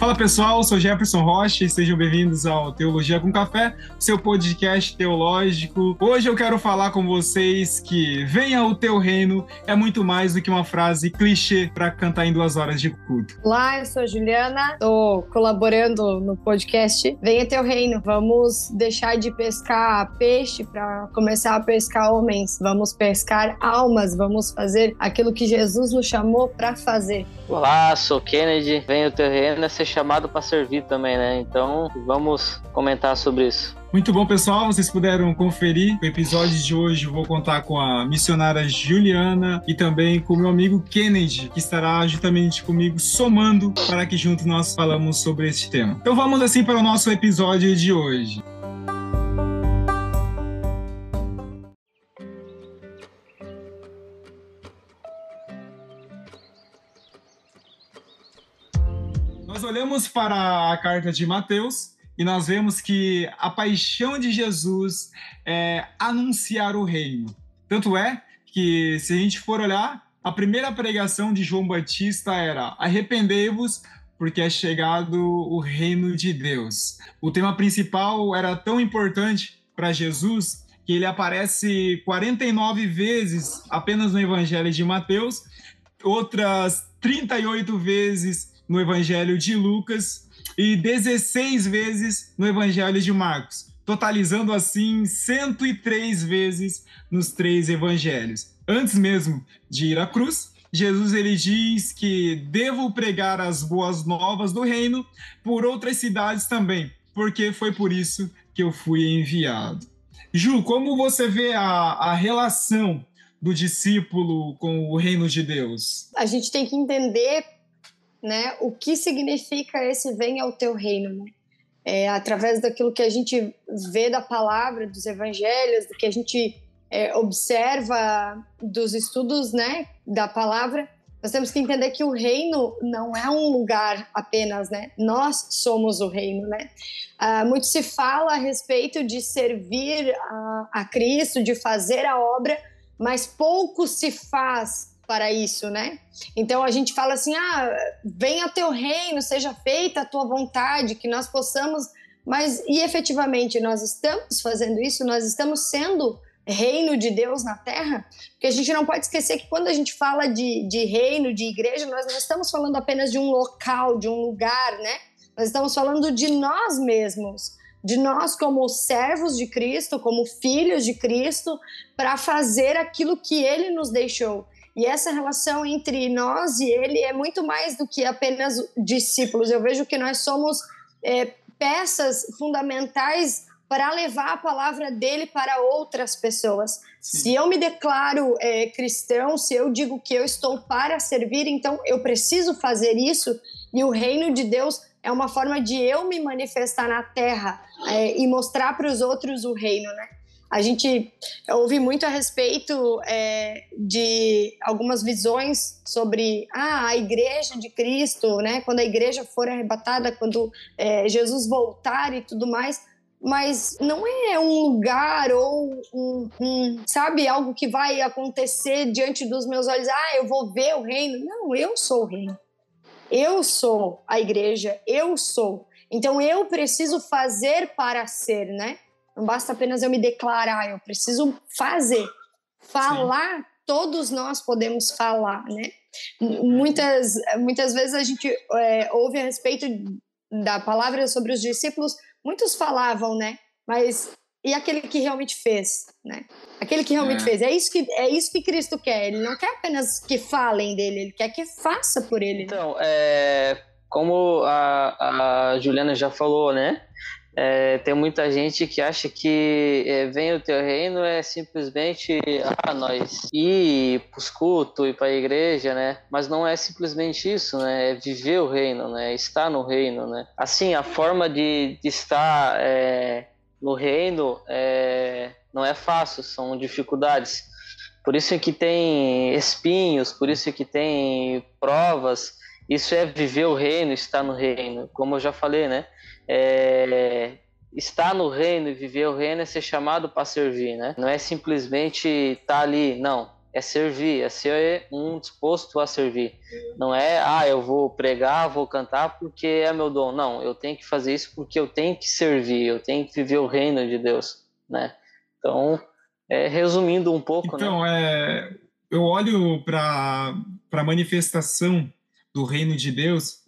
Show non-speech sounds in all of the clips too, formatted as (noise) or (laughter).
Fala pessoal, sou Jefferson Rocha e sejam bem-vindos ao Teologia com Café, seu podcast teológico. Hoje eu quero falar com vocês que venha o teu reino é muito mais do que uma frase clichê para cantar em duas horas de culto. Olá, eu sou Juliana, estou colaborando no podcast Venha Teu Reino. Vamos deixar de pescar peixe para começar a pescar homens. Vamos pescar almas, vamos fazer aquilo que Jesus nos chamou para fazer. Olá, sou Kennedy. Venha o teu reino é chamado para servir também, né? Então vamos comentar sobre isso. Muito bom, pessoal. Vocês puderam conferir o episódio de hoje. Vou contar com a missionária Juliana e também com o meu amigo Kennedy, que estará juntamente comigo somando para que juntos nós falamos sobre este tema. Então vamos assim para o nosso episódio de hoje. Nós olhamos para a carta de Mateus e nós vemos que a paixão de Jesus é anunciar o reino. Tanto é que, se a gente for olhar, a primeira pregação de João Batista era: arrependei-vos, porque é chegado o reino de Deus. O tema principal era tão importante para Jesus que ele aparece 49 vezes apenas no Evangelho de Mateus, outras 38 vezes no Evangelho de Lucas e 16 vezes no Evangelho de Marcos, totalizando assim 103 vezes nos três evangelhos. Antes mesmo de ir à cruz, Jesus ele diz que devo pregar as boas novas do reino por outras cidades também, porque foi por isso que eu fui enviado. Ju, como você vê a, a relação do discípulo com o reino de Deus? A gente tem que entender né, o que significa esse venha ao teu reino, né? É, através daquilo que a gente vê da palavra, dos evangelhos, do que a gente é, observa dos estudos, né, da palavra, nós temos que entender que o reino não é um lugar apenas, né? Nós somos o reino, né? Ah, muito se fala a respeito de servir a, a Cristo, de fazer a obra, mas pouco se faz para isso, né? Então a gente fala assim: ah, venha teu reino, seja feita a tua vontade, que nós possamos. Mas e efetivamente nós estamos fazendo isso? Nós estamos sendo reino de Deus na terra? Porque a gente não pode esquecer que quando a gente fala de, de reino, de igreja, nós não estamos falando apenas de um local, de um lugar, né? Nós estamos falando de nós mesmos de nós como servos de Cristo, como filhos de Cristo, para fazer aquilo que ele nos deixou. E essa relação entre nós e ele é muito mais do que apenas discípulos. Eu vejo que nós somos é, peças fundamentais para levar a palavra dele para outras pessoas. Sim. Se eu me declaro é, cristão, se eu digo que eu estou para servir, então eu preciso fazer isso. E o reino de Deus é uma forma de eu me manifestar na terra é, e mostrar para os outros o reino, né? A gente ouve muito a respeito é, de algumas visões sobre ah, a igreja de Cristo, né? Quando a igreja for arrebatada, quando é, Jesus voltar e tudo mais. Mas não é um lugar ou um, um, sabe, algo que vai acontecer diante dos meus olhos. Ah, eu vou ver o reino. Não, eu sou o reino. Eu sou a igreja, eu sou. Então eu preciso fazer para ser, né? Não basta apenas eu me declarar, eu preciso fazer. Falar, Sim. todos nós podemos falar, né? Muitas, muitas vezes a gente é, ouve a respeito da palavra sobre os discípulos, muitos falavam, né? Mas e aquele que realmente fez, né? Aquele que realmente é. fez. É isso que é isso que Cristo quer. Ele não quer apenas que falem dele, ele quer que faça por ele. Então, é, como a, a Juliana já falou, né? É, tem muita gente que acha que é, vem o teu reino é simplesmente ah, nós ir para os cultos e para a igreja, né? Mas não é simplesmente isso, né? É viver o reino, né? Estar no reino, né? Assim, a forma de, de estar é, no reino é, não é fácil, são dificuldades. Por isso é que tem espinhos, por isso é que tem provas. Isso é viver o reino, estar no reino. Como eu já falei, né? É, estar no reino e viver o reino é ser chamado para servir, né? Não é simplesmente estar tá ali, não. é servir, é ser um disposto a servir. Não é, ah, eu vou pregar, vou cantar porque é meu dom. Não, eu tenho que fazer isso porque eu tenho que servir, eu tenho que viver o reino de Deus, né? Então, é, resumindo um pouco, né? então, né? É, eu olho para a manifestação do reino de Deus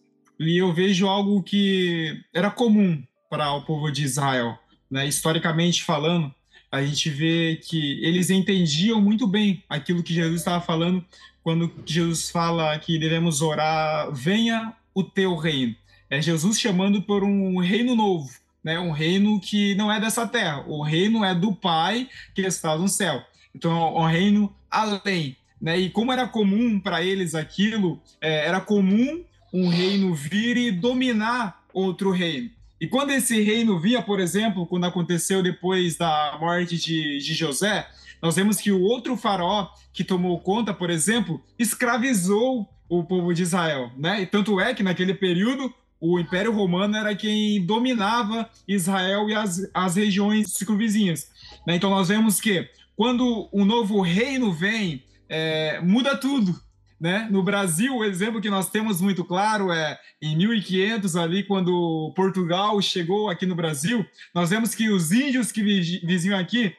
e eu vejo algo que era comum para o povo de Israel, né? historicamente falando, a gente vê que eles entendiam muito bem aquilo que Jesus estava falando quando Jesus fala que devemos orar, venha o teu reino. É Jesus chamando por um reino novo, né? Um reino que não é dessa terra. O reino é do Pai que está no céu. Então, é um reino além, né? E como era comum para eles aquilo, é, era comum um reino vir e dominar outro reino. E quando esse reino via, por exemplo, quando aconteceu depois da morte de, de José, nós vemos que o outro faraó que tomou conta, por exemplo, escravizou o povo de Israel, né? E tanto é que naquele período o Império Romano era quem dominava Israel e as, as regiões circunvizinhas. Né? Então nós vemos que quando um novo reino vem, é, muda tudo. Né? No Brasil, o exemplo que nós temos muito claro é em 1500, ali, quando Portugal chegou aqui no Brasil, nós vemos que os índios que viziam aqui,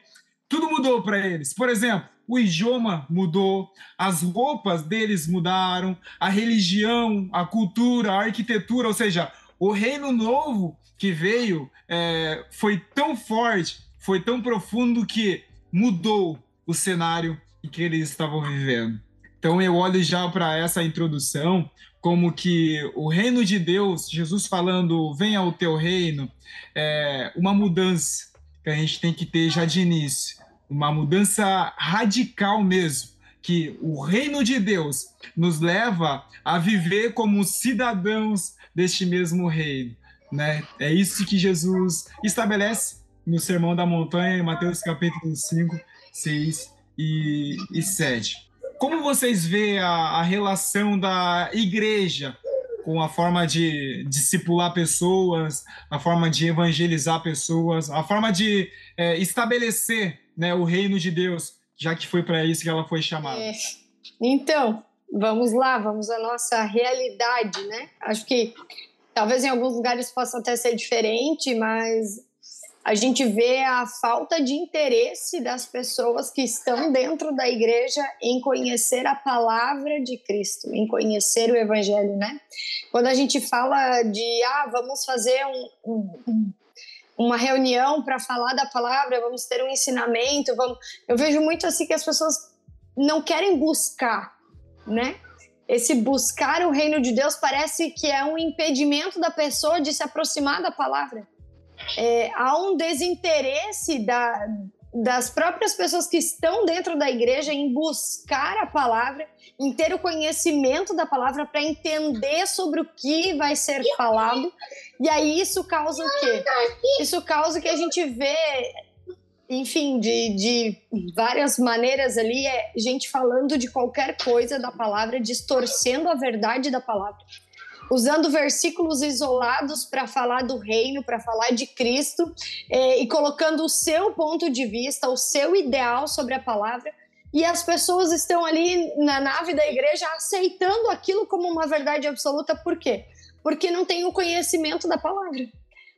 tudo mudou para eles. Por exemplo, o idioma mudou, as roupas deles mudaram, a religião, a cultura, a arquitetura, ou seja, o reino novo que veio é, foi tão forte, foi tão profundo que mudou o cenário em que eles estavam vivendo. Então eu olho já para essa introdução como que o reino de Deus, Jesus falando, venha o teu reino, é uma mudança que a gente tem que ter já de início, uma mudança radical mesmo, que o reino de Deus nos leva a viver como cidadãos deste mesmo reino, né? É isso que Jesus estabelece no Sermão da Montanha, em Mateus capítulo 5, 6 e, e 7. Como vocês veem a, a relação da igreja com a forma de discipular pessoas, a forma de evangelizar pessoas, a forma de é, estabelecer né, o reino de Deus, já que foi para isso que ela foi chamada. É. Então, vamos lá, vamos à nossa realidade, né? Acho que talvez em alguns lugares possa até ser diferente, mas a gente vê a falta de interesse das pessoas que estão dentro da igreja em conhecer a palavra de Cristo, em conhecer o Evangelho, né? Quando a gente fala de, ah, vamos fazer um, um, uma reunião para falar da palavra, vamos ter um ensinamento, vamos... eu vejo muito assim que as pessoas não querem buscar, né? Esse buscar o reino de Deus parece que é um impedimento da pessoa de se aproximar da palavra é, há um desinteresse da, das próprias pessoas que estão dentro da igreja em buscar a palavra, em ter o conhecimento da palavra para entender sobre o que vai ser falado. E aí isso causa o quê? Isso causa que a gente vê, enfim, de, de várias maneiras ali, é gente falando de qualquer coisa da palavra, distorcendo a verdade da palavra usando versículos isolados para falar do reino, para falar de Cristo, é, e colocando o seu ponto de vista, o seu ideal sobre a palavra. E as pessoas estão ali na nave da igreja aceitando aquilo como uma verdade absoluta. Por quê? Porque não tem o conhecimento da palavra.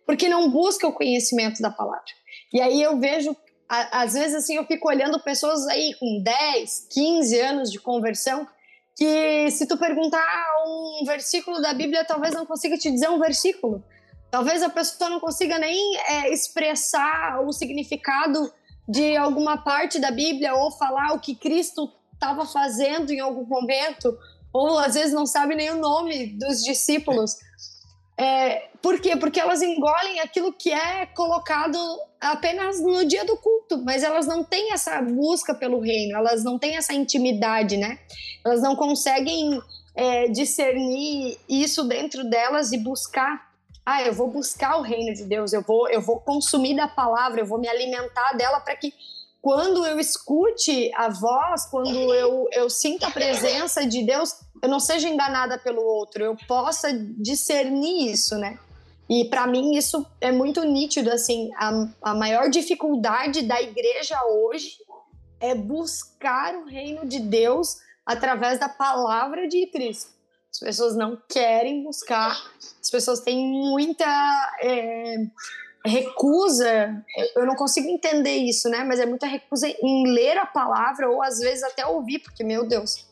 Porque não busca o conhecimento da palavra. E aí eu vejo, às vezes assim, eu fico olhando pessoas aí com 10, 15 anos de conversão que se tu perguntar um versículo da Bíblia, talvez não consiga te dizer um versículo. Talvez a pessoa não consiga nem é, expressar o significado de alguma parte da Bíblia ou falar o que Cristo estava fazendo em algum momento, ou às vezes não sabe nem o nome dos discípulos. É, por quê? Porque elas engolem aquilo que é colocado apenas no dia do culto, mas elas não têm essa busca pelo reino, elas não têm essa intimidade, né? Elas não conseguem é, discernir isso dentro delas e buscar. Ah, eu vou buscar o reino de Deus, eu vou, eu vou consumir da palavra, eu vou me alimentar dela para que quando eu escute a voz, quando eu, eu sinta a presença de Deus, eu não seja enganada pelo outro, eu possa discernir isso, né? E para mim isso é muito nítido, assim, a, a maior dificuldade da igreja hoje é buscar o reino de Deus através da palavra de Cristo. As pessoas não querem buscar, as pessoas têm muita é, recusa. Eu não consigo entender isso, né? Mas é muita recusa em ler a palavra ou às vezes até ouvir, porque, meu Deus,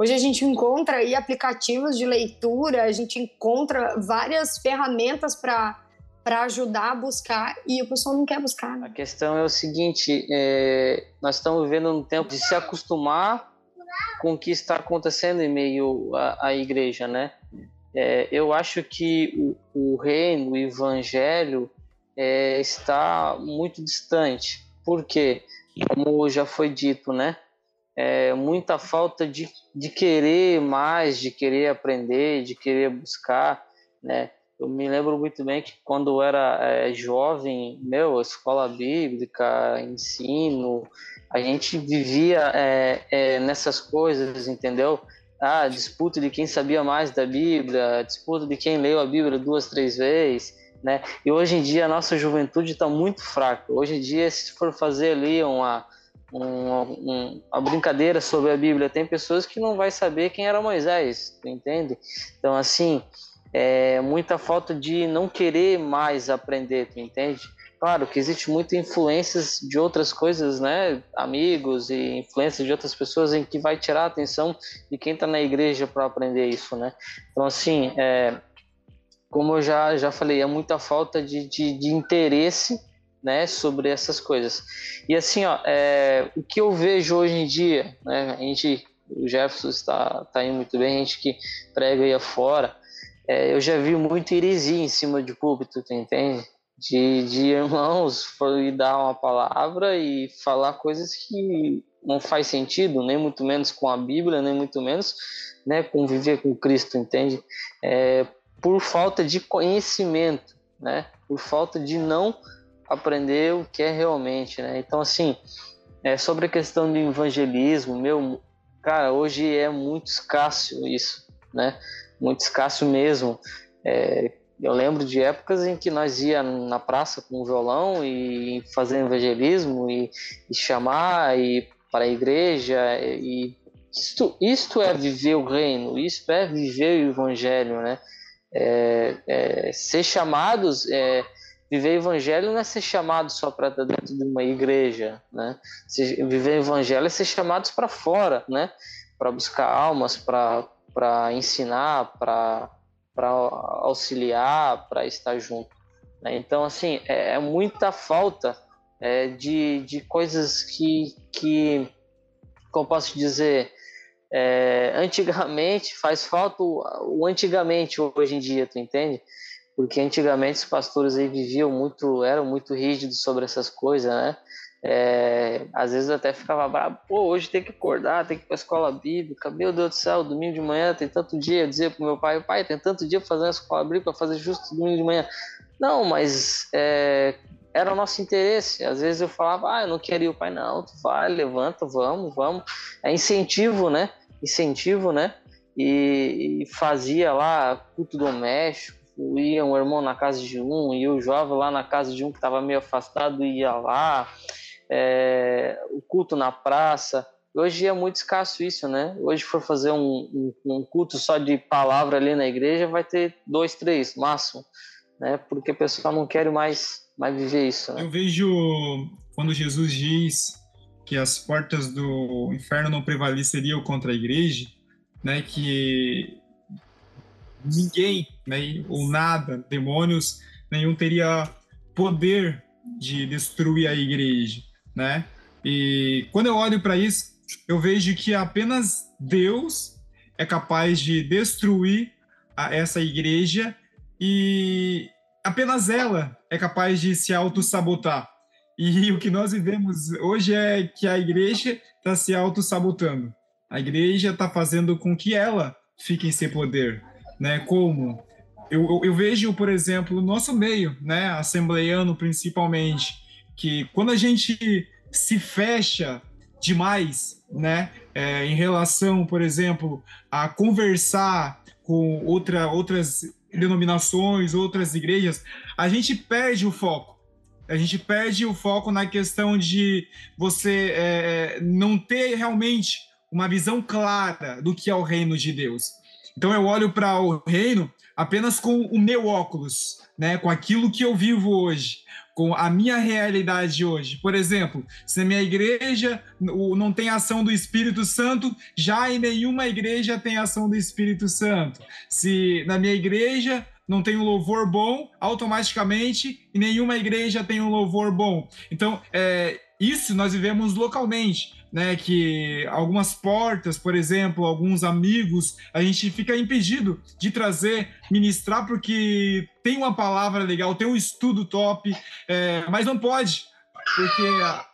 Hoje a gente encontra aí aplicativos de leitura, a gente encontra várias ferramentas para para ajudar a buscar e o pessoal não quer buscar. Né? A questão é o seguinte: é, nós estamos vivendo um tempo de se acostumar com o que está acontecendo em meio à, igreja, né? É, eu acho que o, o reino, o evangelho, é, está muito distante. Por quê? Como já foi dito, né? É, muita falta de, de querer mais, de querer aprender, de querer buscar, né? Eu me lembro muito bem que quando eu era é, jovem, meu, escola bíblica, ensino, a gente vivia é, é, nessas coisas, entendeu? Ah, disputa de quem sabia mais da Bíblia, disputa de quem leu a Bíblia duas, três vezes, né? E hoje em dia a nossa juventude está muito fraca. Hoje em dia, se for fazer ali uma, uma, uma, brincadeira sobre a Bíblia, tem pessoas que não vai saber quem era Moisés, entende? Então, assim, é, muita falta de não querer mais aprender, tu entende? Claro que existe muita influências de outras coisas, né? Amigos e influências de outras pessoas em que vai tirar a atenção de quem está na igreja para aprender isso, né? Então, assim, é, como eu já, já falei, é muita falta de, de, de interesse né, sobre essas coisas. E assim, ó, é, o que eu vejo hoje em dia, né, a gente, o Jefferson está, está indo muito bem, a gente que prega aí afora, é, eu já vi muito heresia em cima de púlpito, tu entende? De, de irmãos foi dar uma palavra e falar coisas que não faz sentido, nem muito menos com a Bíblia, nem muito menos né, conviver com Cristo, entende? É, por falta de conhecimento, né? Por falta de não aprender o que é realmente, né? Então, assim, é, sobre a questão do evangelismo, meu, cara, hoje é muito escasso isso, né? muito escasso mesmo. É, eu lembro de épocas em que nós ia na praça com um violão e fazer evangelismo e, e chamar e para a igreja e isto, isto é viver o reino, isto é viver o evangelho, né? É, é, ser chamados, é, viver evangelho não é ser chamado só para dentro de uma igreja, né? viver o evangelho é ser chamados para fora, né? Para buscar almas, para para ensinar, para auxiliar, para estar junto. Né? Então, assim, é, é muita falta é, de, de coisas que, que, como posso dizer, é, antigamente faz falta o, o, antigamente hoje em dia, tu entende? Porque antigamente os pastores aí viviam muito, eram muito rígidos sobre essas coisas, né? É, às vezes até ficava bravo, pô, hoje tem que acordar, tem que ir para a escola bíblica, meu Deus do céu, domingo de manhã tem tanto dia, eu dizia pro meu pai, pai, tem tanto dia para fazer a escola bíblica, para fazer justo domingo de manhã. Não, mas é, era o nosso interesse. Às vezes eu falava, ah, eu não queria o pai, não, tu vai, levanta, vamos, vamos. É incentivo, né? Incentivo, né? E, e fazia lá culto doméstico, ia um irmão na casa de um, e o jovem lá na casa de um que estava meio afastado ia lá é, o culto na praça. Hoje é muito escasso isso, né? Hoje for fazer um, um, um, culto só de palavra ali na igreja, vai ter dois, três, máximo, né? Porque o pessoal não quer mais, mais viver isso. Né? Eu vejo quando Jesus diz que as portas do inferno não prevaleceriam contra a igreja, né? Que ninguém, né? Ou nada, demônios nenhum teria poder de destruir a igreja né? E quando eu olho para isso, eu vejo que apenas Deus é capaz de destruir a, essa igreja e apenas ela é capaz de se auto-sabotar. E o que nós vivemos hoje é que a igreja está se auto-sabotando. A igreja está fazendo com que ela fique sem poder. Né? Como? Eu, eu, eu vejo, por exemplo, no nosso meio, né? assembleiano principalmente, que quando a gente se fecha demais, né, é, em relação, por exemplo, a conversar com outra, outras denominações, outras igrejas, a gente perde o foco. A gente perde o foco na questão de você é, não ter realmente uma visão clara do que é o reino de Deus. Então eu olho para o reino apenas com o meu óculos, né, com aquilo que eu vivo hoje, com a minha realidade hoje. Por exemplo, se na minha igreja não tem ação do Espírito Santo, já em nenhuma igreja tem ação do Espírito Santo. Se na minha igreja não tem um louvor bom, automaticamente em nenhuma igreja tem um louvor bom. Então, é, isso nós vivemos localmente né, que algumas portas, por exemplo, alguns amigos, a gente fica impedido de trazer, ministrar, porque tem uma palavra legal, tem um estudo top, é, mas não pode, porque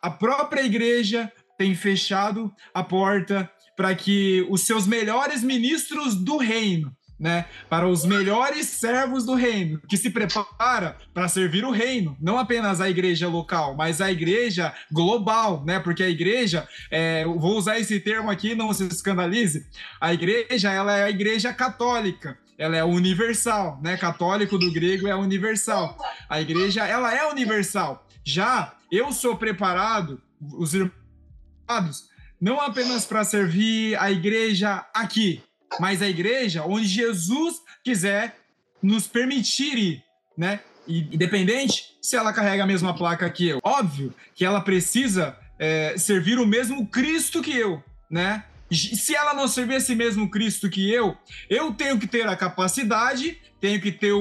a própria igreja tem fechado a porta para que os seus melhores ministros do reino né, para os melhores servos do reino, que se prepara para servir o reino, não apenas a igreja local, mas a igreja global, né? Porque a igreja, é, vou usar esse termo aqui, não se escandalize, a igreja ela é a igreja católica, ela é universal, né? Católico do grego é universal. A igreja ela é universal. Já eu sou preparado, os irmãos, não apenas para servir a igreja aqui, mas a igreja onde Jesus quiser nos permitir ir, né? Independente se ela carrega a mesma placa que eu. Óbvio que ela precisa é, servir o mesmo Cristo que eu, né? Se ela não servir esse mesmo Cristo que eu, eu tenho que ter a capacidade, tenho que ter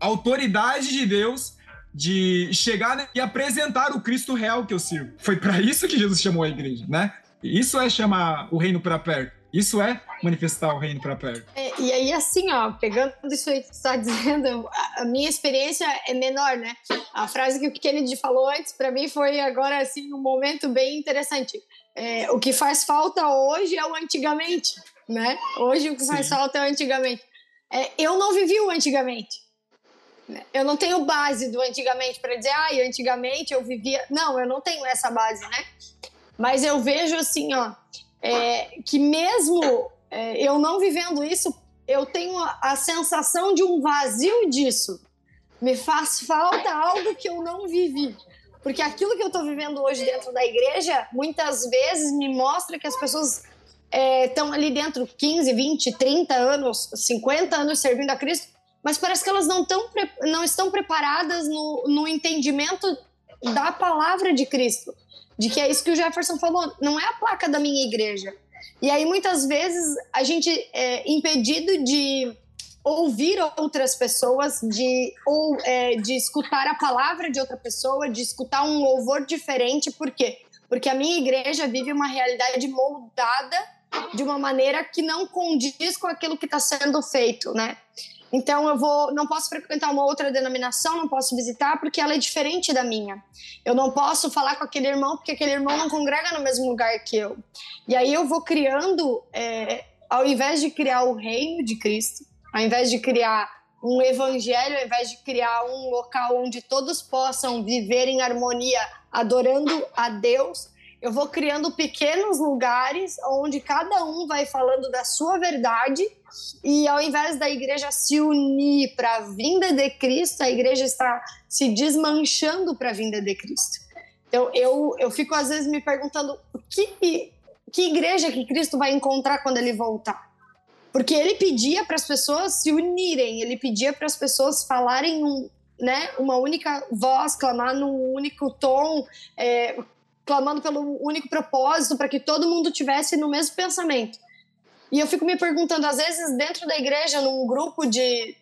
a autoridade de Deus de chegar e apresentar o Cristo real que eu sirvo. Foi para isso que Jesus chamou a igreja, né? Isso é chamar o reino para perto. Isso é manifestar o reino para perto. É, e aí, assim, ó, pegando isso aí que você está (laughs) dizendo, a, minha experiência é menor, né? A frase que o Kennedy falou antes, para mim, foi agora, assim, um momento bem interessante. É, o que faz falta hoje é o antigamente, né? Hoje o que Sim. faz falta é o antigamente. É, eu não vivi o antigamente. Né? Eu não tenho base do antigamente para dizer, ah, antigamente eu vivia. Não, eu não tenho essa base, né? Mas eu vejo assim, ó, é, que mesmo é, eu não vivendo isso, eu tenho a, a sensação de um vazio disso. Me faz falta algo que eu não vivi. Porque aquilo que eu estou vivendo hoje dentro da igreja, muitas vezes me mostra que as pessoas estão é, ali dentro 15, 20, 30 anos, 50 anos servindo a Cristo, mas parece que elas não, tão, não estão preparadas no, no entendimento da palavra de Cristo de que é isso que o Jefferson falou, não é a placa da minha igreja. E aí muitas vezes a gente é impedido de ouvir outras pessoas, de ou é, de escutar a palavra de outra pessoa, de escutar um louvor diferente, por quê? Porque a minha igreja vive uma realidade moldada de uma maneira que não condiz com aquilo que está sendo feito, né? Então eu vou, não posso frequentar uma outra denominação, não posso visitar porque ela é diferente da minha. Eu não posso falar com aquele irmão porque aquele irmão não congrega no mesmo lugar que eu. E aí eu vou criando, é, ao invés de criar o reino de Cristo, ao invés de criar um evangelho, ao invés de criar um local onde todos possam viver em harmonia, adorando a Deus, eu vou criando pequenos lugares onde cada um vai falando da sua verdade e ao invés da igreja se unir para a vinda de Cristo, a igreja está se desmanchando para a vinda de Cristo. Então eu, eu fico às vezes me perguntando que, que igreja que Cristo vai encontrar quando ele voltar. Porque ele pedia para as pessoas se unirem, ele pedia para as pessoas falarem um, né, uma única voz, clamar num único tom, é, clamando pelo único propósito, para que todo mundo tivesse no mesmo pensamento. E eu fico me perguntando, às vezes, dentro da igreja, num grupo de,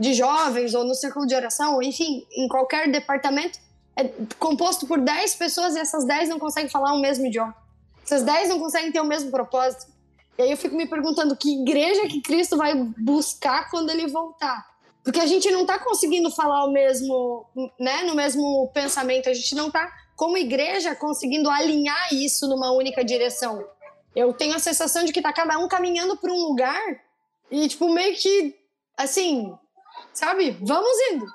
de jovens, ou no círculo de oração, enfim, em qualquer departamento, é composto por 10 pessoas e essas 10 não conseguem falar o mesmo idioma. Essas 10 não conseguem ter o mesmo propósito. E aí eu fico me perguntando que igreja que Cristo vai buscar quando ele voltar. Porque a gente não está conseguindo falar o mesmo, né, no mesmo pensamento, a gente não está como igreja, conseguindo alinhar isso numa única direção. Eu tenho a sensação de que tá cada um caminhando para um lugar e, tipo, meio que, assim, sabe? Vamos indo.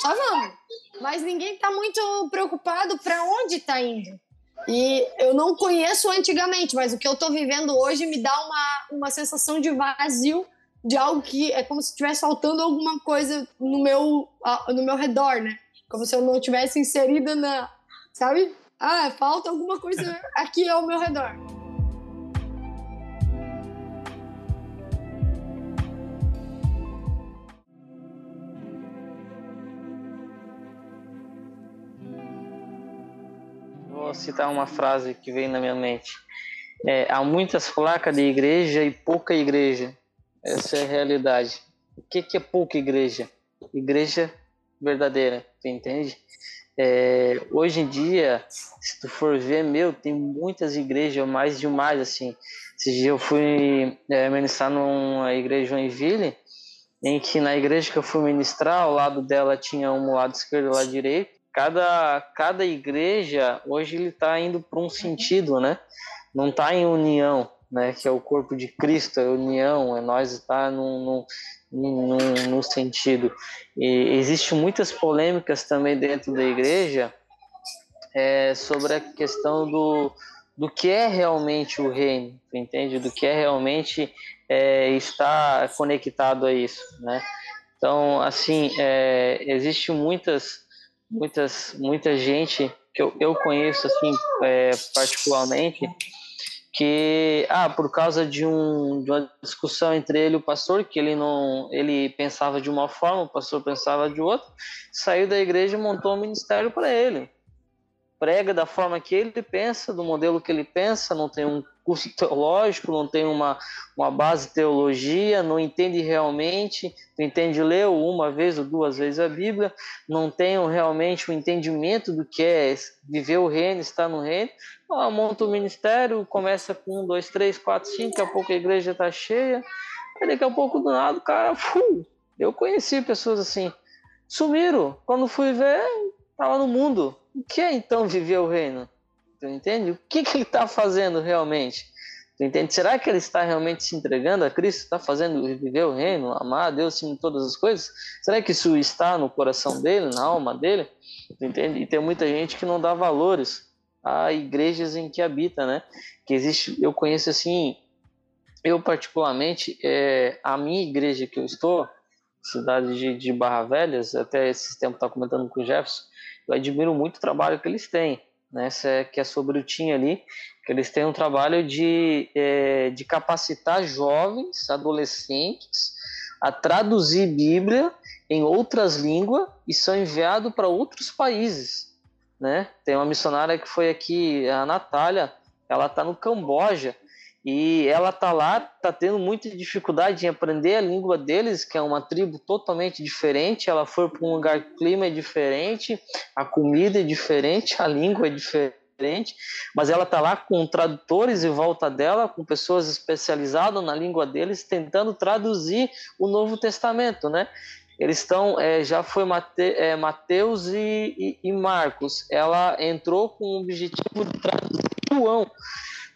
Só vamos. Mas ninguém tá muito preocupado para onde tá indo. E eu não conheço antigamente, mas o que eu tô vivendo hoje me dá uma, uma sensação de vazio, de algo que é como se estivesse faltando alguma coisa no meu, no meu redor, né? Como se eu não tivesse inserida na, sabe? Ah, falta alguma coisa aqui ao meu redor. Vou citar uma frase que veio na minha mente. É, há muitas placas de igreja e pouca igreja. Essa é a realidade. O que, que é pouca igreja? Igreja verdadeira, entende? É, hoje em dia, se tu for ver, meu, tem muitas igrejas, mais demais, assim. Esse dia eu fui é, ministrar numa igreja Joinville, em que na igreja que eu fui ministrar, ao lado dela tinha um lado esquerdo e um lado direito. Cada, cada igreja, hoje ele está indo para um sentido, né? Não está em união, né? Que é o corpo de Cristo, é união, é nós estar num, num no, sentido. E existe muitas polêmicas também dentro da igreja é, sobre a questão do, do que é realmente o reino, entende? Do que é realmente é, estar conectado a isso, né? Então, assim, é, existe muitas, muitas, muita gente que eu, eu conheço, assim, é, particularmente, que ah por causa de, um, de uma discussão entre ele e o pastor que ele não ele pensava de uma forma o pastor pensava de outra saiu da igreja e montou um ministério para ele prega da forma que ele pensa do modelo que ele pensa não tem um curso teológico não tem uma, uma base teologia não entende realmente não entende ler uma vez ou duas vezes a Bíblia não tem realmente o um entendimento do que é viver o reino estar no reino. Ela monta o ministério, começa com um, dois, três, quatro, cinco, daqui a pouco a igreja está cheia, aí daqui a pouco do nada o cara, fu, eu conheci pessoas assim, sumiram, quando fui ver, estava no mundo. O que é então viver o reino? Tu entende? O que, que ele está fazendo realmente? Tu entende? Será que ele está realmente se entregando a Cristo? Está fazendo viver o reino, amar a Deus em todas as coisas? Será que isso está no coração dele, na alma dele? Tu entende? E tem muita gente que não dá valores a igrejas em que habita, né? Que existe, eu conheço assim, eu particularmente, é, a minha igreja que eu estou, cidade de, de Barra Velhas, até esse tempo tá comentando com o Jefferson, eu admiro muito o trabalho que eles têm, né? É, que é sobre o TIM ali, que eles têm um trabalho de, é, de capacitar jovens, adolescentes, a traduzir Bíblia em outras línguas e são enviados para outros países né? Tem uma missionária que foi aqui, a Natália, ela tá no Camboja e ela tá lá, tá tendo muita dificuldade em aprender a língua deles, que é uma tribo totalmente diferente. Ela foi para um lugar, clima é diferente, a comida é diferente, a língua é diferente, mas ela tá lá com tradutores em volta dela, com pessoas especializadas na língua deles, tentando traduzir o Novo Testamento, né? eles estão é, já foi Mate, é, Mateus e, e, e, Marcos ela entrou com o objetivo de traduzir João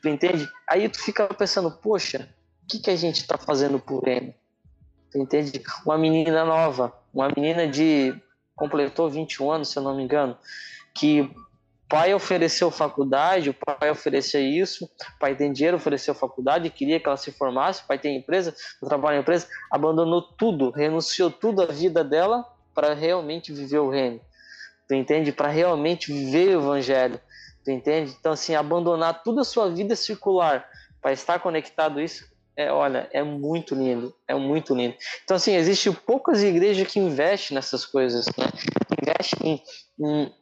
tu entende aí tu fica pensando poxa o que que a gente está fazendo por ele tu entende uma menina nova uma menina de completou 21 anos se eu não me engano que pai ofereceu faculdade, o pai ofereceu isso, o pai tem dinheiro, ofereceu faculdade, queria que ela se formasse, o pai tem empresa, trabalha em empresa, abandonou tudo, renunciou tudo a vida dela para realmente viver o reino. Tu entende? Para realmente viver o evangelho. Tu entende? Então, assim, abandonar toda a sua vida circular para estar conectado a isso, é, olha, é muito lindo, é muito lindo. Então, assim, existe poucas igrejas que investem nessas coisas, né? Investem em, em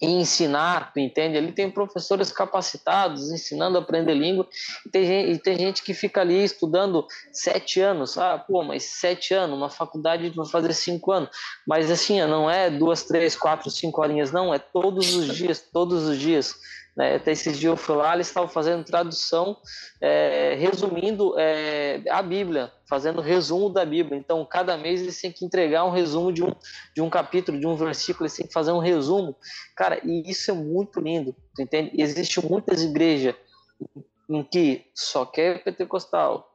e ensinar, tu entende? Ali tem professores capacitados ensinando a aprender língua e tem gente, e tem gente que fica ali estudando sete anos, ah, pô, mas sete anos, uma faculdade vai fazer cinco anos, mas assim, não é duas, três, quatro, cinco horinhas, não, é todos os dias, todos os dias. Né? Até esses dias eu fui lá, eles estavam fazendo tradução, é, resumindo é, a Bíblia, fazendo resumo da Bíblia. Então, cada mês eles têm que entregar um resumo de um, de um capítulo, de um versículo, eles têm que fazer um resumo. Cara, e isso é muito lindo, entende? Existem muitas igrejas em que só quer pentecostal,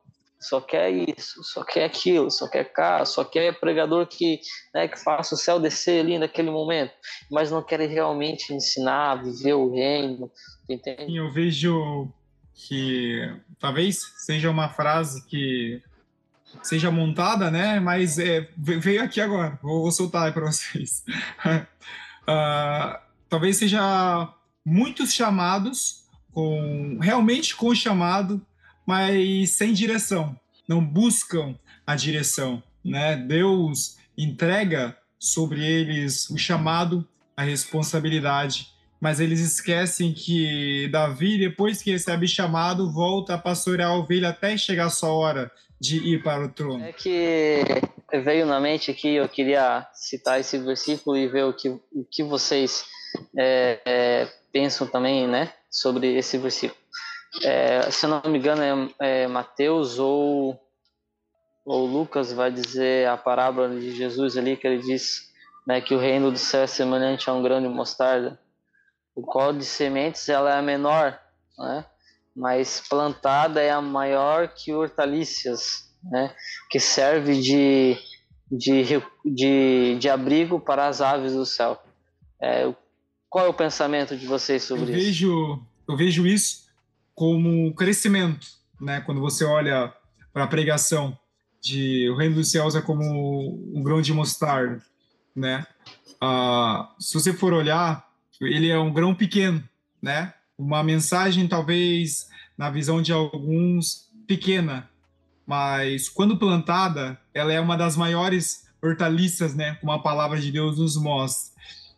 só quer isso, só quer aquilo, só quer cá, só quer pregador que, né, que faça o céu descer ali naquele momento, mas não quer realmente ensinar, viver o reino, entende? Eu vejo que talvez seja uma frase que seja montada, né? Mas é, veio aqui agora. Vou, vou soltar para vocês. uh, (laughs) talvez seja muitos chamados com realmente com chamado, mas sem direção. Não buscam a direção, né? Deus entrega sobre eles o chamado, a responsabilidade, mas eles esquecem que Davi, depois que recebe chamado, volta a pastorear a ovelha até chegar a sua hora de ir para o trono. É que veio na mente aqui, eu queria citar esse versículo e ver o que, o que vocês é, é, pensam também, né, sobre esse versículo. É, se eu não me engano, é, é Mateus ou, ou Lucas vai dizer a parábola de Jesus ali, que ele diz né, que o reino do céu é semelhante a um grão de mostarda, o qual de sementes ela é a menor, né? mas plantada é a maior que hortaliças, né? que serve de, de, de, de abrigo para as aves do céu. É, qual é o pensamento de vocês sobre eu isso? Vejo, eu vejo isso como crescimento, né? quando você olha para a pregação de o reino dos céus é como um grão de mostarda, né? Ah, se você for olhar ele é um grão pequeno, né? Uma mensagem talvez na visão de alguns pequena, mas quando plantada, ela é uma das maiores hortaliças, né? Como a palavra de Deus nos mostra.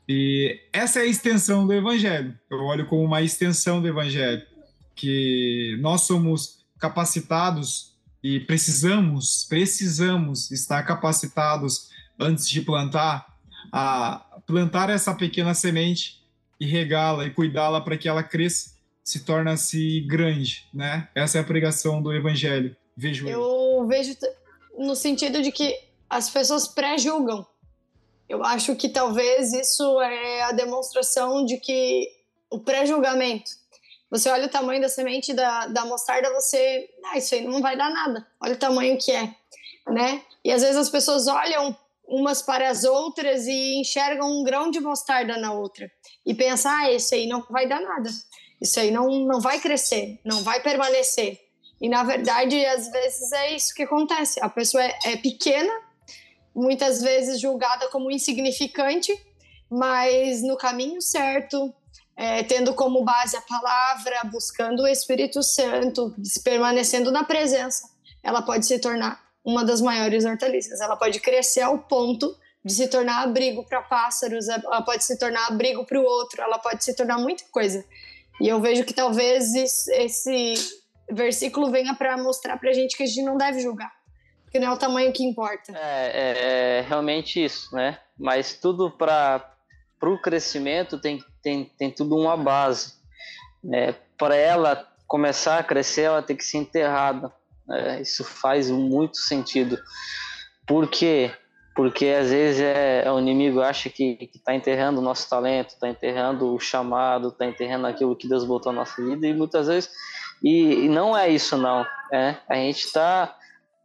E essa é a extensão do evangelho. Eu olho como uma extensão do evangelho, que nós somos capacitados e precisamos, precisamos estar capacitados antes de plantar a plantar essa pequena semente e regá-la e cuidá-la para que ela cresça, se torna-se grande, né? Essa é a pregação do evangelho. Vejo eu. Eu vejo no sentido de que as pessoas pré-julgam. Eu acho que talvez isso é a demonstração de que o pré-julgamento. Você olha o tamanho da semente da, da mostarda, você, ah, isso aí não vai dar nada. Olha o tamanho que é, né? E às vezes as pessoas olham umas para as outras e enxergam um grão de mostarda na outra e pensam, ah, esse aí não vai dar nada, isso aí não, não vai crescer, não vai permanecer. E na verdade, às vezes é isso que acontece. A pessoa é, é pequena, muitas vezes julgada como insignificante, mas no caminho certo, é, tendo como base a palavra, buscando o Espírito Santo, permanecendo na presença, ela pode se tornar uma das maiores hortaliças. Ela pode crescer ao ponto de se tornar abrigo para pássaros, ela pode se tornar abrigo para o outro, ela pode se tornar muita coisa. E eu vejo que talvez esse versículo venha para mostrar para a gente que a gente não deve julgar, porque não é o tamanho que importa. É, é, é realmente isso, né? Mas tudo para o crescimento tem, tem, tem tudo uma base. Né? Para ela começar a crescer, ela tem que ser enterrada. É, isso faz muito sentido. Por quê? Porque às vezes é, é o inimigo acha que está enterrando o nosso talento, está enterrando o chamado, está enterrando aquilo que Deus botou na nossa vida, e muitas vezes. E, e não é isso, não. É? A gente está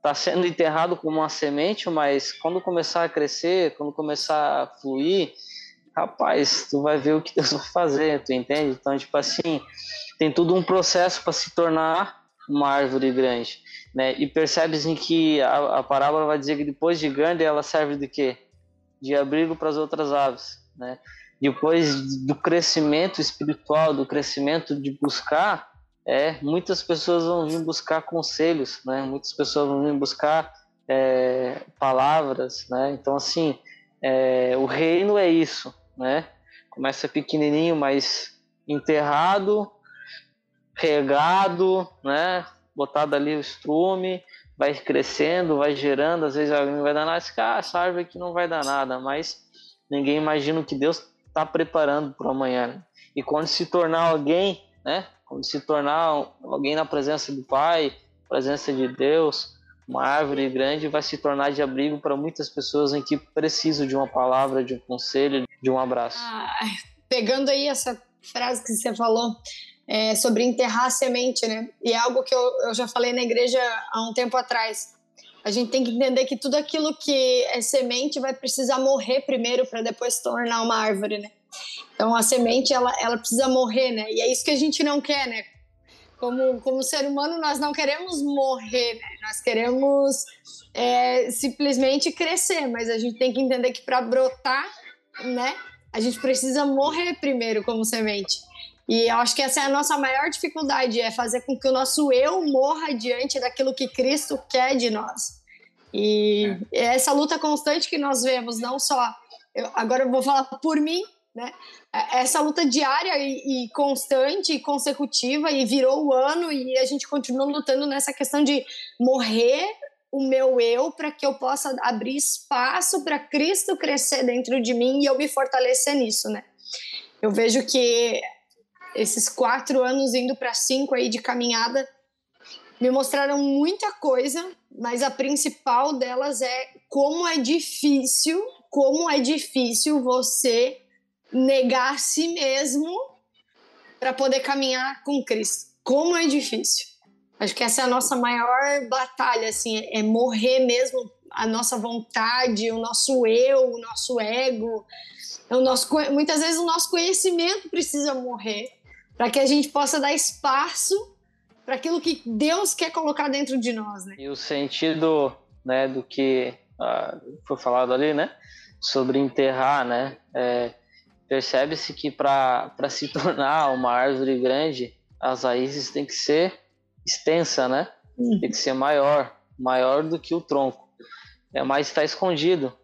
tá sendo enterrado como uma semente, mas quando começar a crescer, quando começar a fluir, rapaz, tu vai ver o que Deus vai fazer, tu entende? Então, tipo assim, tem tudo um processo para se tornar uma árvore grande. Né? E percebe-se que a, a, parábola vai dizer que depois de grande ela serve de quê? De abrigo para as outras aves. Né? Depois do crescimento espiritual, do crescimento de buscar, é, muitas pessoas vão vir buscar conselhos, né? muitas pessoas vão vir buscar é, palavras. Né? Então, assim, é, o reino é isso. Né? Começa pequenininho, mas enterrado, regado, né? botado ali o estrume, vai crescendo, vai gerando, às vezes alguém vai dar nada, ah, essa árvore aqui não vai dar nada, mas ninguém imagina o que Deus está preparando para amanhã. Né? E quando se tornar alguém, né? Quando se tornar alguém na presença do Pai, presença de Deus, uma árvore grande vai se tornar de abrigo para muitas pessoas em que precisam de uma palavra, de um conselho, de um abraço. Ah, pegando aí essa frase que você falou, é, sobre enterrar a semente, né? E é algo que eu, eu já falei na igreja há um tempo atrás. A gente tem que entender que tudo aquilo que é semente vai precisar morrer primeiro para depois se tornar uma árvore, né? Então a semente ela, ela precisa morrer, né? E é isso que a gente não quer, né? Como, como ser humano, nós não queremos morrer, né? nós queremos é, simplesmente crescer, mas a gente tem que entender que para brotar, né, a gente precisa morrer primeiro como semente. E eu acho que essa é a nossa maior dificuldade, é fazer com que o nosso eu morra diante daquilo que Cristo quer de nós. E é. essa luta constante que nós vemos, não só. Eu, agora eu vou falar por mim, né? É, essa luta diária e, constante e consecutiva e virou o ano e a gente continua lutando nessa questão de morrer o meu eu para que eu possa abrir espaço para Cristo crescer dentro de mim e eu me fortalecer nisso, né? Eu vejo que esses quatro anos indo para cinco aí de caminhada me mostraram muita coisa, mas a principal delas é como é difícil, como é difícil você negar a si mesmo para poder caminhar com Cristo. Como é difícil. Acho que essa é a nossa maior batalha, assim, é morrer mesmo a nossa vontade, o nosso eu, o nosso ego. O nosso, muitas vezes o nosso conhecimento precisa morrer para que a gente possa dar espaço para aquilo que Deus quer colocar dentro de nós, né? E o sentido, né, do que uh, foi falado ali, né, sobre enterrar, né, é, percebe-se que para se (laughs) tornar uma árvore grande, as raízes têm que ser extensa, né? Uhum. Tem que ser maior, maior do que o tronco. É, mas está escondido,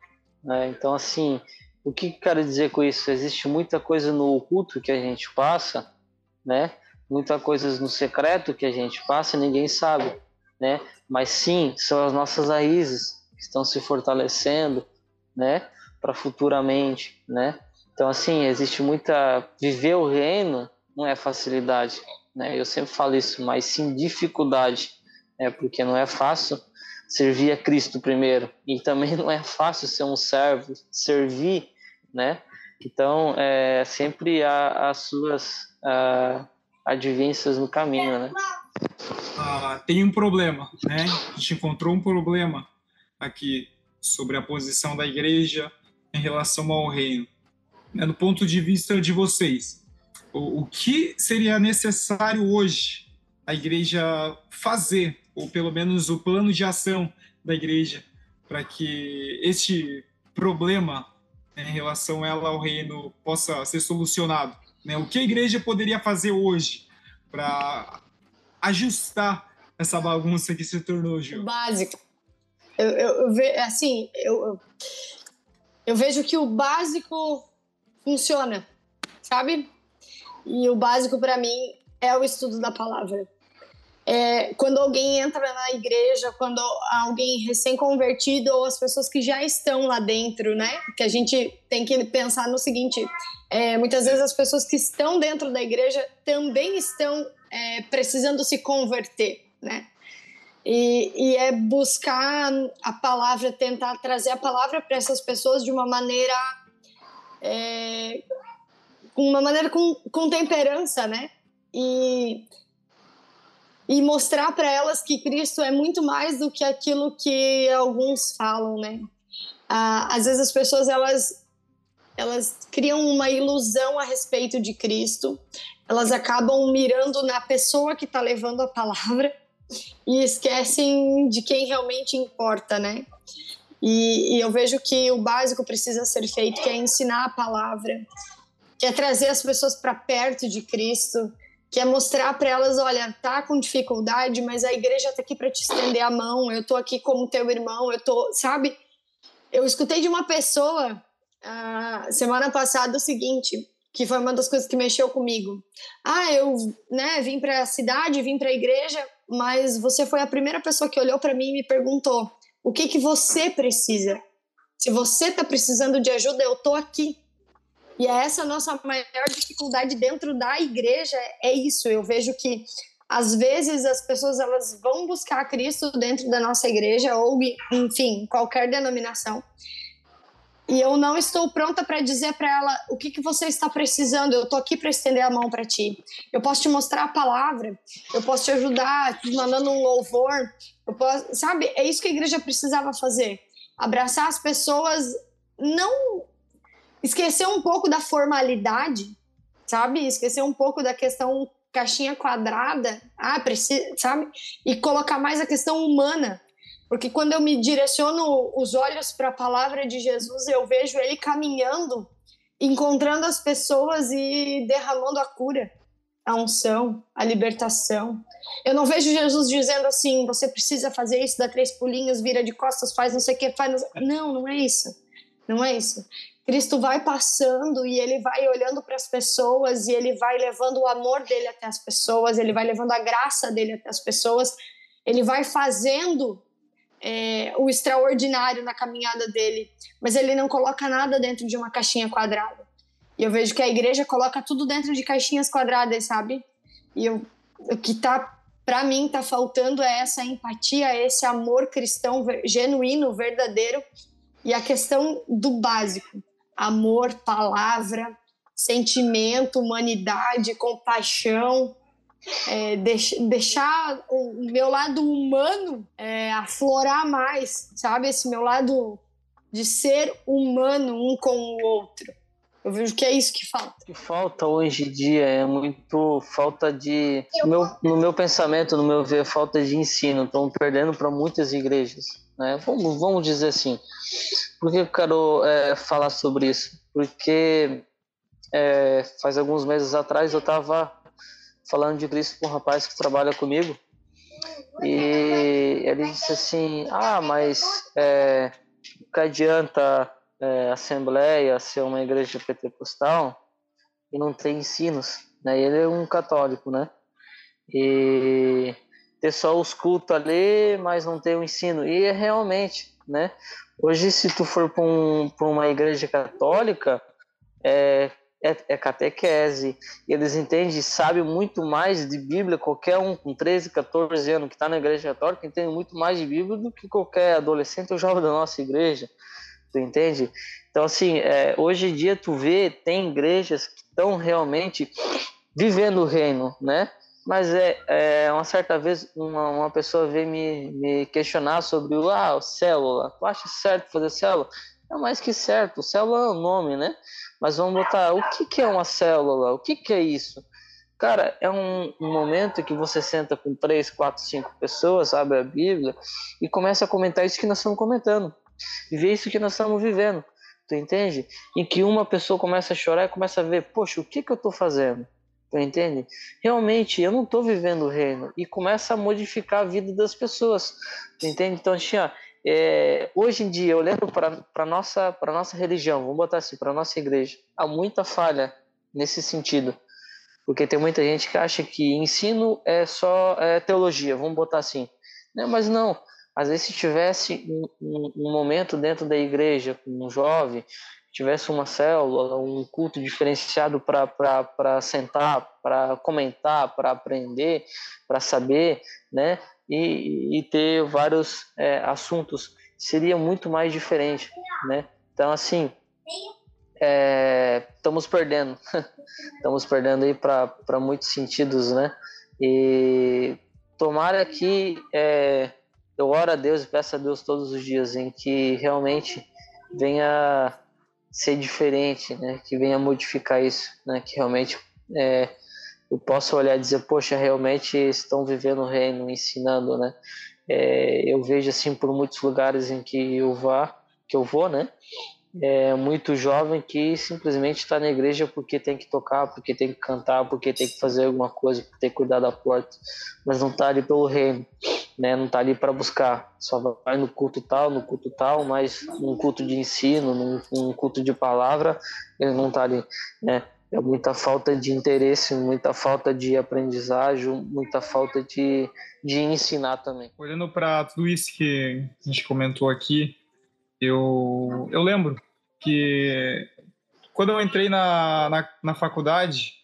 né? Então, assim, o que quero dizer com isso? Existe muita coisa no oculto que a gente passa, né? Muita coisa no secreto que a gente passa e ninguém sabe, né? Mas sim, são as nossas raízes que estão se fortalecendo, né? Para futuramente, né? Então, assim, existe muita. Viver o reino não é facilidade, né? Eu sempre falo isso, mas sim dificuldade, né? Porque não é fácil servir a Cristo primeiro e também não é fácil ser um servo, servir, né? Então, é, sempre há as suas advências no caminho, né? Ah, tem um problema, né? A gente encontrou um problema aqui sobre a posição da igreja em relação ao reino né, ponto de vista de vocês, o, o que seria necessário hoje a igreja fazer, ou pelo menos o plano de ação da igreja, para que este problema né, em relação ela ao reino possa ser solucionado? Né? O que a igreja poderia fazer hoje para ajustar essa bagunça que se tornou, Gil? Básico. Eu, eu, eu assim, eu, eu vejo que o básico funciona, sabe? E o básico para mim é o estudo da palavra. É, quando alguém entra na igreja, quando alguém recém-convertido ou as pessoas que já estão lá dentro, né? Que a gente tem que pensar no seguinte: é, muitas vezes as pessoas que estão dentro da igreja também estão é, precisando se converter, né? E, e, é buscar a palavra, tentar trazer a palavra para essas pessoas de uma maneira é, uma maneira com, com temperança, né? E, e mostrar para elas que Cristo é muito mais do que aquilo que alguns falam, né? Ah, às vezes as pessoas elas elas criam uma ilusão a respeito de Cristo, elas acabam mirando na pessoa que está levando a palavra e esquecem de quem realmente importa, né? E, e, eu vejo que o básico precisa ser feito, que é ensinar a palavra, que é trazer as pessoas para perto de Cristo, que é mostrar para elas, olha, tá com dificuldade, mas a igreja está aqui para te estender a mão. Eu tô aqui como teu irmão, eu tô, sabe? Eu escutei de uma pessoa uh, semana passada o seguinte, que foi uma das coisas que mexeu comigo. Ah, eu, né, vim para a cidade, vim para a igreja, mas você foi a primeira pessoa que olhou para mim e me perguntou: o que que você precisa. Se você está precisando de ajuda, eu estou aqui. E é essa a nossa maior dificuldade dentro da igreja, é isso. Eu vejo que às vezes as pessoas elas vão buscar Cristo dentro da nossa igreja ou enfim, qualquer denominação. E eu não estou pronta para dizer para ela o que, que você está precisando. Eu estou aqui para estender a mão para ti. Eu posso te mostrar a palavra, eu posso te ajudar te mandando um louvor, eu posso, sabe? É isso que a igreja precisava fazer. Abraçar as pessoas, não esquecer um pouco da formalidade, sabe? Esquecer um pouco da questão caixinha quadrada, ah, precisa, sabe? E colocar mais a questão humana. Porque quando eu me direciono os olhos para a palavra de Jesus, eu vejo ele caminhando, encontrando as pessoas e derramando a cura, a unção, a libertação. Eu não vejo Jesus dizendo assim: você precisa fazer isso, dá três pulinhos, vira de costas, faz não sei o que, faz. Não, não é isso. Não é isso. Cristo vai passando e ele vai olhando para as pessoas e ele vai levando o amor dele até as pessoas, ele vai levando a graça dele até as pessoas, ele vai fazendo é, o extraordinário na caminhada dele, mas ele não coloca nada dentro de uma caixinha quadrada. E eu vejo que a igreja coloca tudo dentro de caixinhas quadradas, sabe? E eu, o que tá para mim tá faltando é essa empatia, esse amor cristão genuíno, verdadeiro e a questão do básico amor, palavra, sentimento, humanidade, compaixão, é, deix, deixar o meu lado humano é, aflorar mais, sabe? Esse meu lado de ser humano um com o outro. Eu vejo que é isso que falta. O que falta hoje em dia é muito falta de. No meu, no meu pensamento, no meu ver, falta de ensino. Estão perdendo para muitas igrejas. Né? Vamos, vamos dizer assim. Por que eu quero é, falar sobre isso? Porque é, faz alguns meses atrás eu estava falando de Cristo com um rapaz que trabalha comigo e ele disse assim: Ah, mas é, que adianta é, Assembleia ser uma igreja pentecostal e não ter ensinos? Né? Ele é um católico, né? E ter só os cultos ali, mas não ter o ensino. E é realmente, né? Hoje, se tu for para um, uma igreja católica, é, é, é, catequese. Eles entendem, sabem muito mais de Bíblia. Qualquer um com 13, 14 anos que está na igreja católica entende muito mais de Bíblia do que qualquer adolescente ou jovem da nossa igreja. Tu entende? Então, assim, é, hoje em dia tu vê, tem igrejas que estão realmente vivendo o reino, né? Mas é, é uma certa vez uma, uma pessoa veio me, me questionar sobre o ah, célula. Tu acha certo fazer célula? É mais que certo. Célula é um nome, né? Mas vamos botar o que, que é uma célula? O que, que é isso? Cara, é um, um, momento que você senta com três, quatro, cinco pessoas, abre a Bíblia e começa a comentar isso que nós estamos comentando. E ver isso que nós estamos vivendo. Tu entende? Em que uma pessoa começa a chorar e começa a ver, poxa, o que, que eu estou fazendo? entende? Realmente, eu não estou vivendo o reino e começa a modificar a vida das pessoas, entende? Então, assim, ó, é, hoje em dia, olhando para a nossa, nossa religião, vamos botar assim, para nossa igreja, há muita falha nesse sentido, porque tem muita gente que acha que ensino é só é, teologia, vamos botar assim, né? mas não. Às vezes, se tivesse um, um, um momento dentro da igreja com um jovem tivesse uma célula, um culto diferenciado para sentar, para comentar, para aprender, para saber, né? E, e ter vários é, assuntos seria muito mais diferente, né? Então, assim, é, estamos perdendo, (laughs) estamos perdendo aí para muitos sentidos, né? E tomara que é, eu oro a Deus e peço a Deus todos os dias em que realmente venha ser diferente, né? Que venha modificar isso, né? Que realmente é, eu possa olhar e dizer, poxa, realmente estão vivendo o reino, ensinando, né? É, eu vejo assim por muitos lugares em que eu vá, que eu vou, né? É muito jovem que simplesmente está na igreja porque tem que tocar, porque tem que cantar, porque tem que fazer alguma coisa, porque tem que cuidar da porta, mas não está ali pelo reino né? Não está ali para buscar, só vai no culto tal, no culto tal, mas num culto de ensino, num, num culto de palavra, ele não está ali, né? É muita falta de interesse, muita falta de aprendizagem, muita falta de, de ensinar também. Olhando para tudo isso que a gente comentou aqui, eu, eu lembro que quando eu entrei na, na, na faculdade,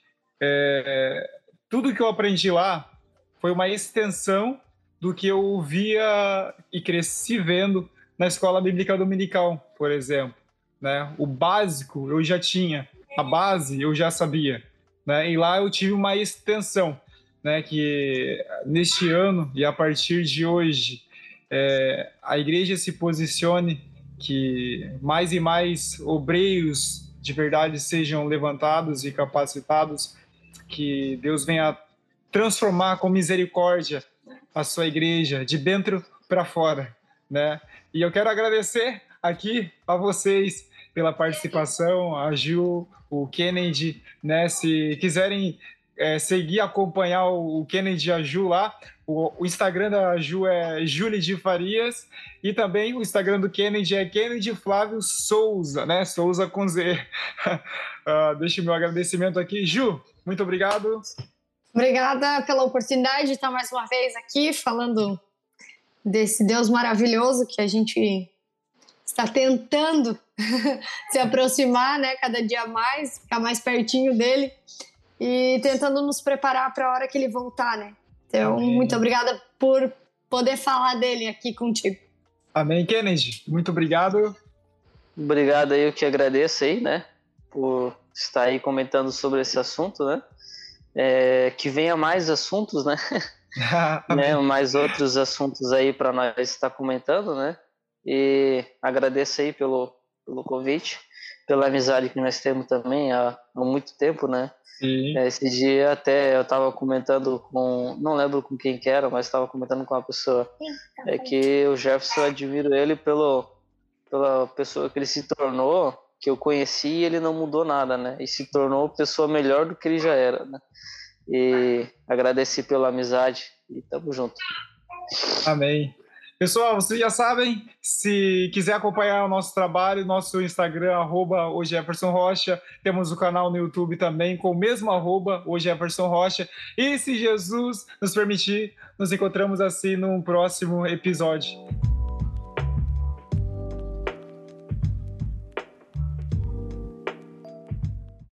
é, tudo que eu aprendi lá foi uma extensão do que eu via e cresci vendo na escola bíblica dominical, por exemplo. Né? O básico eu já tinha, a base eu já sabia. Né? E lá eu tive uma extensão, né? que neste ano e a partir de hoje é, a igreja se posicione, que mais e mais obreiros de verdade sejam levantados e capacitados, que Deus venha transformar com misericórdia a sua igreja de dentro para fora, né? E eu quero agradecer aqui a vocês pela participação, a Ju, o Kennedy, né? Se quiserem é, seguir, acompanhar o Kennedy e a Ju lá, o, o, Instagram da Ju é Julie de Farias e também o Instagram do Kennedy é Kennedy Flávio Souza, né? Souza com Z. uh, (laughs) deixa o meu agradecimento aqui. Ju, muito obrigado. Obrigada pela oportunidade de estar mais uma vez aqui falando desse Deus maravilhoso que a gente está tentando (laughs) se aproximar, né, cada dia mais, ficar mais pertinho dele e tentando nos preparar para a hora que ele voltar, né? Então, Amém. muito obrigada por poder falar dele aqui contigo. Amém, Kennedy. Muito obrigado. Obrigado aí, eu que agradeço aí, né, por estar aí comentando sobre esse assunto, né? É, que venha mais assuntos, né? (laughs) (laughs) né? Mais outros assuntos aí para nós estar comentando, né? E agradeço aí pelo, pelo convite, pela amizade que nós temos também há, há muito tempo, né? Sim. É, esse dia até eu estava comentando com, não lembro com quem que era, mas estava comentando com uma pessoa, é que o Jefferson admiro ele pelo, pela pessoa que ele se tornou, que eu conheci ele não mudou nada, né? E se tornou pessoa melhor do que ele já era, né? E agradeci pela amizade e tamo junto. Amém. Pessoal, vocês já sabem, se quiser acompanhar o nosso trabalho, nosso Instagram, arroba hoje é Rocha, temos o canal no YouTube também com o mesmo arroba hoje é Rocha. E se Jesus nos permitir, nos encontramos assim num próximo episódio.